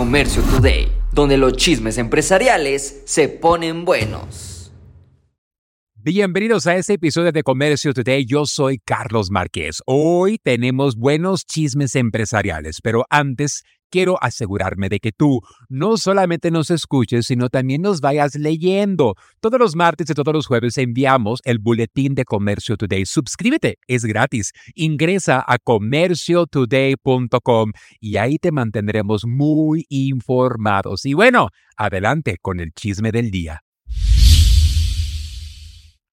Comercio Today, donde los chismes empresariales se ponen buenos. Bienvenidos a este episodio de Comercio Today. Yo soy Carlos Márquez. Hoy tenemos buenos chismes empresariales, pero antes quiero asegurarme de que tú no solamente nos escuches, sino también nos vayas leyendo. Todos los martes y todos los jueves enviamos el boletín de Comercio Today. Suscríbete, es gratis. Ingresa a comerciotoday.com y ahí te mantendremos muy informados. Y bueno, adelante con el chisme del día.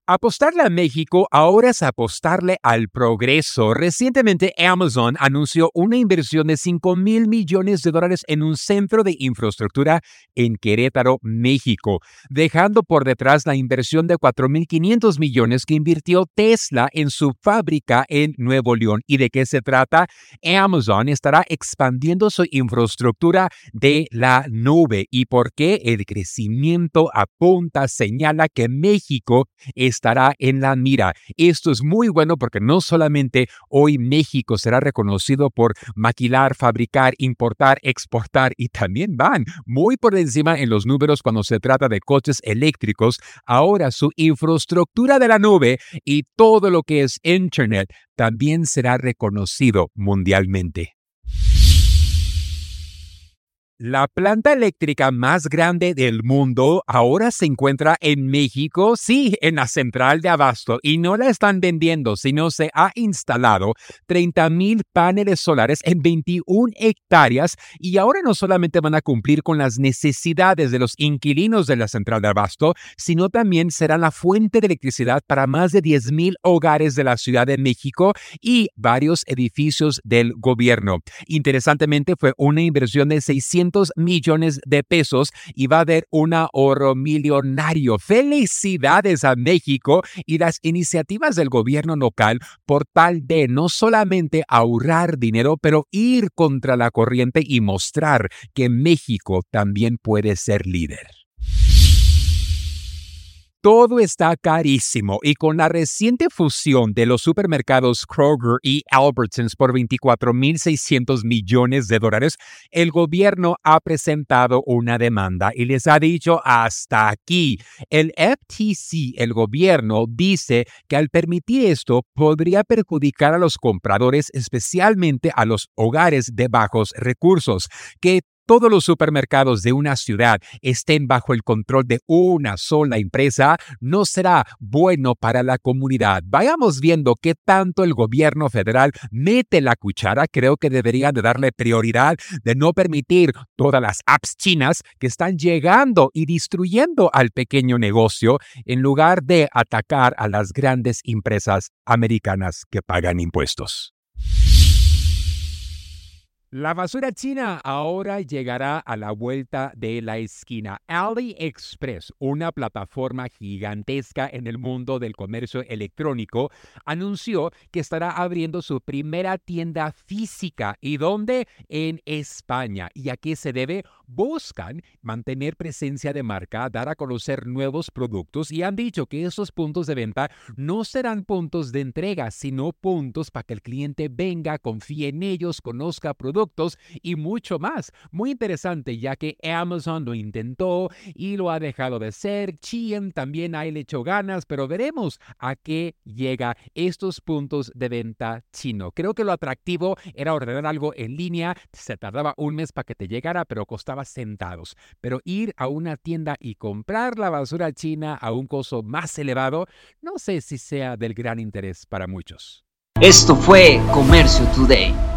Apostarle a México ahora es apostarle al progreso. Recientemente Amazon anunció una inversión de 5 mil millones de dólares en un centro de infraestructura en Querétaro, México, dejando por detrás la inversión de 4.500 millones que invirtió Tesla en su fábrica en Nuevo León. ¿Y de qué se trata? Amazon estará expandiendo su infraestructura de la nube. ¿Y por qué? El crecimiento apunta, señala que México es estará en la mira. Esto es muy bueno porque no solamente hoy México será reconocido por maquilar, fabricar, importar, exportar y también van muy por encima en los números cuando se trata de coches eléctricos. Ahora su infraestructura de la nube y todo lo que es Internet también será reconocido mundialmente. La planta eléctrica más grande del mundo ahora se encuentra en México, sí, en la central de Abasto, y no la están vendiendo, sino se ha instalado 30 mil paneles solares en 21 hectáreas y ahora no solamente van a cumplir con las necesidades de los inquilinos de la central de Abasto, sino también será la fuente de electricidad para más de 10 mil hogares de la Ciudad de México y varios edificios del gobierno. Interesantemente, fue una inversión de 600 millones de pesos y va a haber un ahorro millonario. Felicidades a México y las iniciativas del gobierno local por tal de no solamente ahorrar dinero, pero ir contra la corriente y mostrar que México también puede ser líder. Todo está carísimo y con la reciente fusión de los supermercados Kroger y Albertsons por 24.600 millones de dólares, el gobierno ha presentado una demanda y les ha dicho hasta aquí. El FTC, el gobierno, dice que al permitir esto podría perjudicar a los compradores, especialmente a los hogares de bajos recursos, que todos los supermercados de una ciudad estén bajo el control de una sola empresa, no será bueno para la comunidad. Vayamos viendo qué tanto el gobierno federal mete la cuchara. Creo que deberían de darle prioridad de no permitir todas las apps chinas que están llegando y destruyendo al pequeño negocio en lugar de atacar a las grandes empresas americanas que pagan impuestos. La basura china ahora llegará a la vuelta de la esquina. AliExpress, una plataforma gigantesca en el mundo del comercio electrónico, anunció que estará abriendo su primera tienda física. ¿Y dónde? En España. ¿Y a qué se debe? Buscan mantener presencia de marca, dar a conocer nuevos productos y han dicho que esos puntos de venta no serán puntos de entrega, sino puntos para que el cliente venga, confíe en ellos, conozca productos productos y mucho más. Muy interesante ya que Amazon lo intentó y lo ha dejado de ser. Chien también ha hecho ganas, pero veremos a qué llega estos puntos de venta chino. Creo que lo atractivo era ordenar algo en línea, se tardaba un mes para que te llegara, pero costaba centavos. Pero ir a una tienda y comprar la basura china a un costo más elevado, no sé si sea del gran interés para muchos. Esto fue Comercio Today.